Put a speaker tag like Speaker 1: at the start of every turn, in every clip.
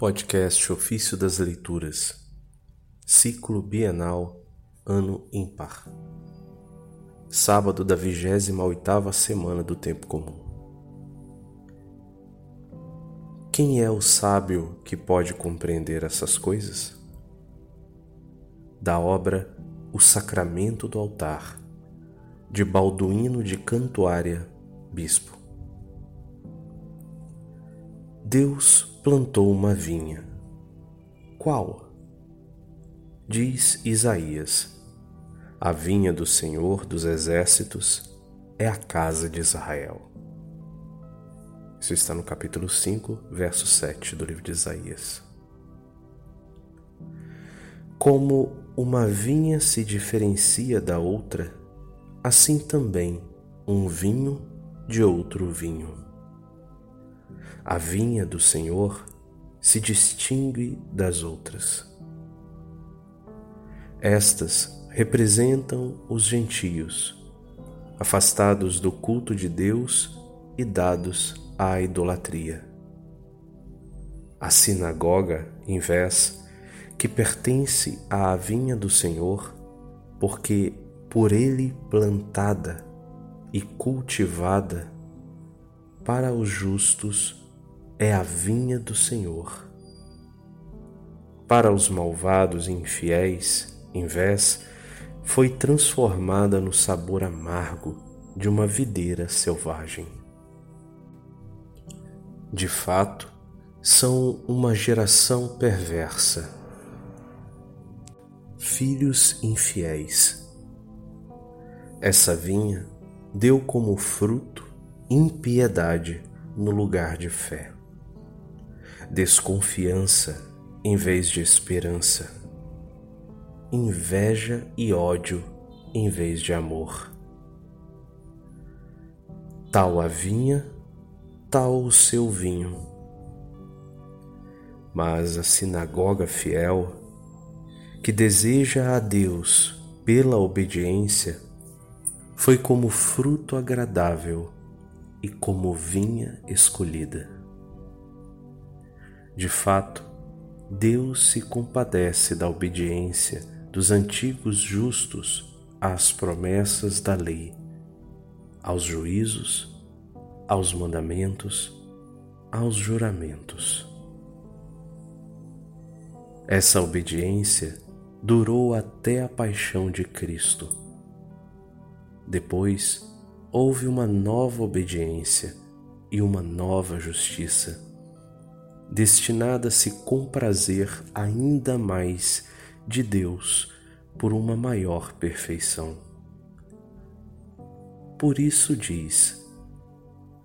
Speaker 1: Podcast Ofício das Leituras, Ciclo Bienal, Ano Ímpar. Sábado da 28ª semana do Tempo Comum. Quem é o sábio que pode compreender essas coisas? Da obra O Sacramento do Altar, de Balduíno de Cantuária, Bispo. Deus plantou uma vinha. Qual? Diz Isaías: A vinha do Senhor dos Exércitos é a casa de Israel. Isso está no capítulo 5, verso 7 do livro de Isaías. Como uma vinha se diferencia da outra, assim também um vinho de outro vinho. A vinha do Senhor se distingue das outras. Estas representam os gentios, afastados do culto de Deus e dados à idolatria. A sinagoga, em vez, que pertence à vinha do Senhor, porque por ele plantada e cultivada, para os justos é a vinha do Senhor. Para os malvados e infiéis, vez, foi transformada no sabor amargo de uma videira selvagem. De fato, são uma geração perversa, filhos infiéis. Essa vinha deu como fruto impiedade no lugar de fé desconfiança em vez de esperança, inveja e ódio em vez de amor. Tal a vinha, tal o seu vinho. Mas a sinagoga fiel, que deseja a Deus pela obediência, foi como fruto agradável e como vinha escolhida. De fato, Deus se compadece da obediência dos antigos justos às promessas da lei, aos juízos, aos mandamentos, aos juramentos. Essa obediência durou até a paixão de Cristo. Depois houve uma nova obediência e uma nova justiça destinada a se comprazer ainda mais de Deus por uma maior perfeição. Por isso diz: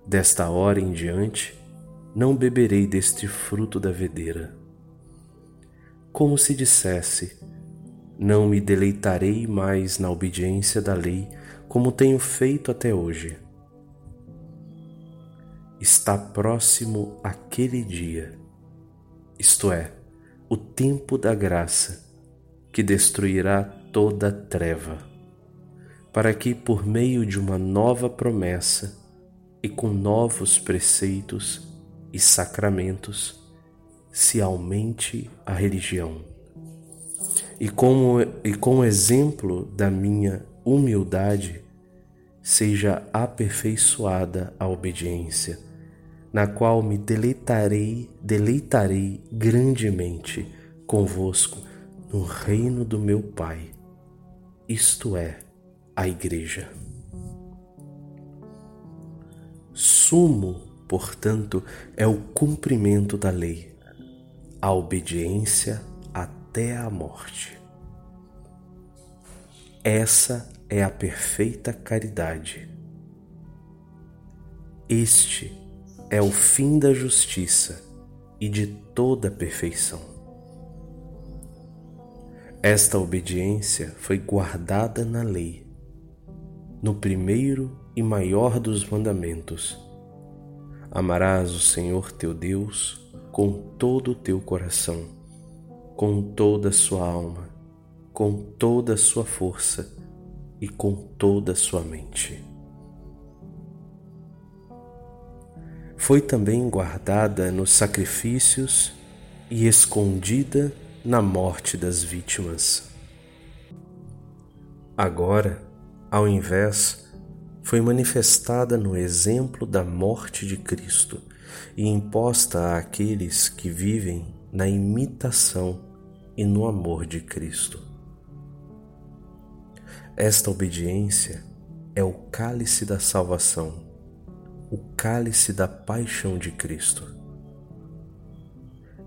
Speaker 1: Desta hora em diante, não beberei deste fruto da videira. Como se dissesse: Não me deleitarei mais na obediência da lei, como tenho feito até hoje está próximo aquele dia, isto é, o tempo da graça, que destruirá toda treva, para que, por meio de uma nova promessa e com novos preceitos e sacramentos, se aumente a religião. E, e com o exemplo da minha humildade, seja aperfeiçoada a obediência, na qual me deleitarei, deleitarei grandemente convosco no reino do meu Pai, isto é, a Igreja. Sumo, portanto, é o cumprimento da lei, a obediência até a morte. Essa é a perfeita caridade. Este é o fim da justiça e de toda perfeição. Esta obediência foi guardada na lei, no primeiro e maior dos mandamentos. Amarás o Senhor teu Deus com todo o teu coração, com toda a sua alma, com toda a sua força e com toda a sua mente. Foi também guardada nos sacrifícios e escondida na morte das vítimas. Agora, ao invés, foi manifestada no exemplo da morte de Cristo e imposta àqueles que vivem na imitação e no amor de Cristo. Esta obediência é o cálice da salvação, o cálice da paixão de Cristo.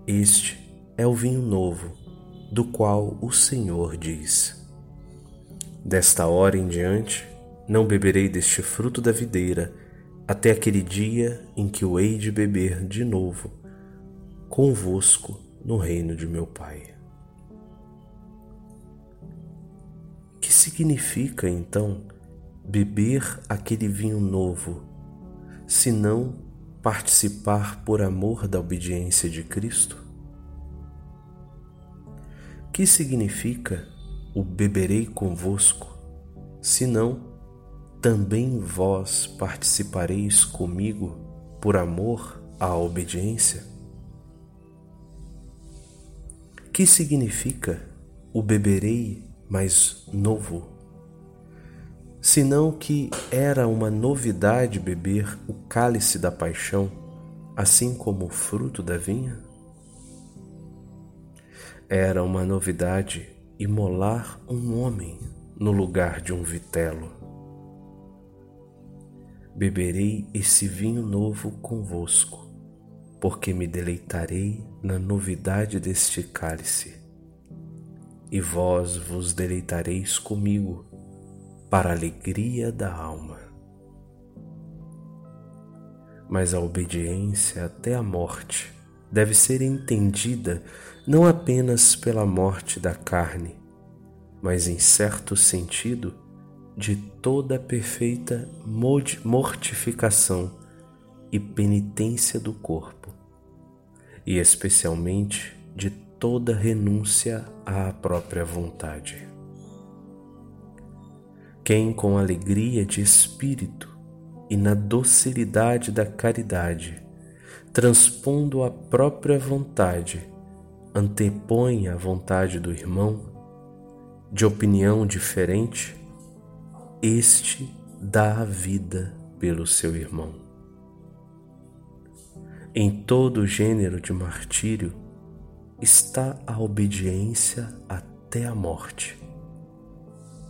Speaker 1: Este é o vinho novo, do qual o Senhor diz: Desta hora em diante, não beberei deste fruto da videira, até aquele dia em que o hei de beber de novo convosco no reino de meu Pai. Significa então beber aquele vinho novo, se não participar por amor da obediência de Cristo? Que significa o beberei convosco, senão também vós participareis comigo por amor à obediência? Que significa o beberei mais novo? Senão que era uma novidade beber o cálice da paixão, assim como o fruto da vinha? Era uma novidade imolar um homem no lugar de um vitelo. Beberei esse vinho novo convosco, porque me deleitarei na novidade deste cálice, e vós vos deleitareis comigo, para a alegria da alma. Mas a obediência até a morte deve ser entendida não apenas pela morte da carne, mas em certo sentido de toda a perfeita mortificação e penitência do corpo, e especialmente de toda renúncia à própria vontade. Quem com alegria de espírito e na docilidade da caridade transpondo a própria vontade, antepõe a vontade do irmão, de opinião diferente, este dá a vida pelo seu irmão. Em todo gênero de martírio está a obediência até a morte,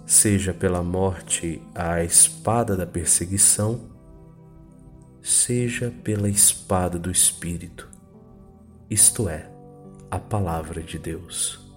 Speaker 1: seja pela morte à espada da perseguição, seja pela espada do Espírito, isto é, a Palavra de Deus.